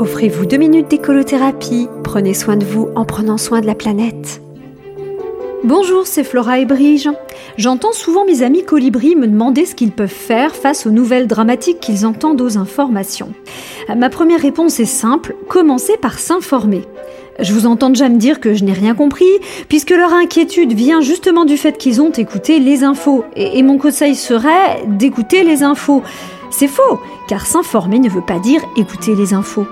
Offrez-vous deux minutes d'écolothérapie. Prenez soin de vous en prenant soin de la planète. Bonjour, c'est Flora et Brige. J'entends souvent mes amis colibris me demander ce qu'ils peuvent faire face aux nouvelles dramatiques qu'ils entendent aux informations. Ma première réponse est simple, commencez par s'informer. Je vous entends déjà me dire que je n'ai rien compris, puisque leur inquiétude vient justement du fait qu'ils ont écouté les infos. Et, mon conseil serait d'écouter les infos. C'est faux, car s'informer ne veut pas dire écouter les infos.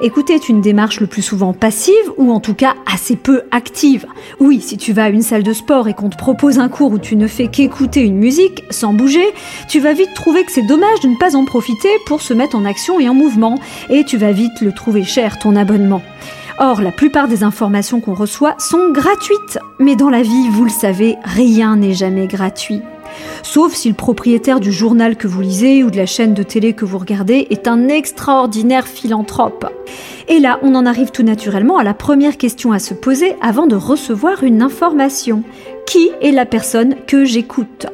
Écouter est une démarche le plus souvent passive ou en tout cas assez peu active. Oui, si tu vas à une salle de sport et qu'on te propose un cours où tu ne fais qu'écouter une musique sans bouger, tu vas vite trouver que c'est dommage de ne pas en profiter pour se mettre en action et en mouvement et tu vas vite le trouver cher ton abonnement. Or, la plupart des informations qu'on reçoit sont gratuites. Mais dans la vie, vous le savez, rien n'est jamais gratuit. Sauf si le propriétaire du journal que vous lisez ou de la chaîne de télé que vous regardez est un extraordinaire philanthrope. Et là, on en arrive tout naturellement à la première question à se poser avant de recevoir une information. Qui est la personne que j'écoute?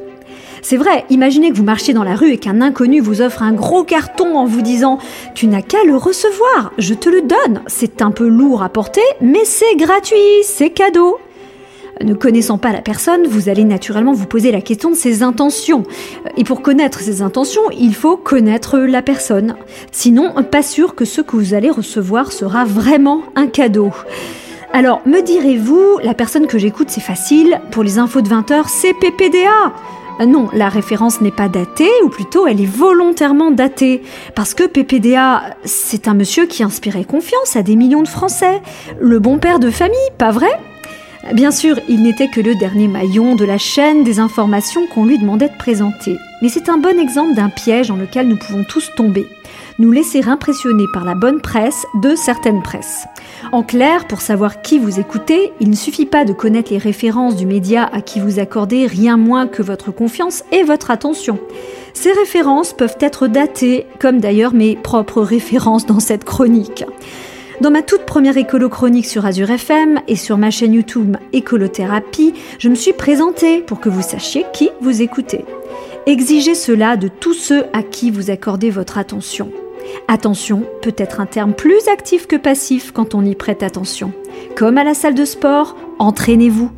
C'est vrai, imaginez que vous marchiez dans la rue et qu'un inconnu vous offre un gros carton en vous disant Tu n'as qu'à le recevoir, je te le donne. C'est un peu lourd à porter, mais c'est gratuit, c'est cadeau. Ne connaissant pas la personne, vous allez naturellement vous poser la question de ses intentions. Et pour connaître ses intentions, il faut connaître la personne. Sinon, pas sûr que ce que vous allez recevoir sera vraiment un cadeau. Alors, me direz-vous, la personne que j'écoute, c'est facile. Pour les infos de 20h, c'est PPDA. Euh, non, la référence n'est pas datée, ou plutôt elle est volontairement datée. Parce que PPDA, c'est un monsieur qui inspirait confiance à des millions de Français. Le bon père de famille, pas vrai? Bien sûr, il n'était que le dernier maillon de la chaîne des informations qu'on lui demandait de présenter. Mais c'est un bon exemple d'un piège dans lequel nous pouvons tous tomber. Nous laisser impressionner par la bonne presse de certaines presses. En clair, pour savoir qui vous écoutez, il ne suffit pas de connaître les références du média à qui vous accordez rien moins que votre confiance et votre attention. Ces références peuvent être datées, comme d'ailleurs mes propres références dans cette chronique. Dans ma toute première écolo-chronique sur Azure FM et sur ma chaîne YouTube Écolothérapie, je me suis présentée pour que vous sachiez qui vous écoutez. Exigez cela de tous ceux à qui vous accordez votre attention. Attention peut être un terme plus actif que passif quand on y prête attention. Comme à la salle de sport, entraînez-vous.